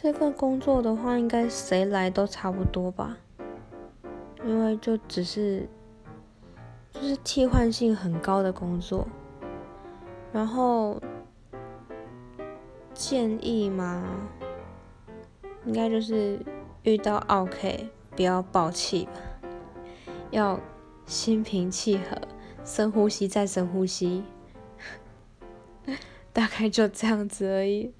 这份工作的话，应该谁来都差不多吧，因为就只是就是替换性很高的工作，然后建议嘛，应该就是遇到 OK 不要爆气吧，要心平气和，深呼吸再深呼吸，大概就这样子而已。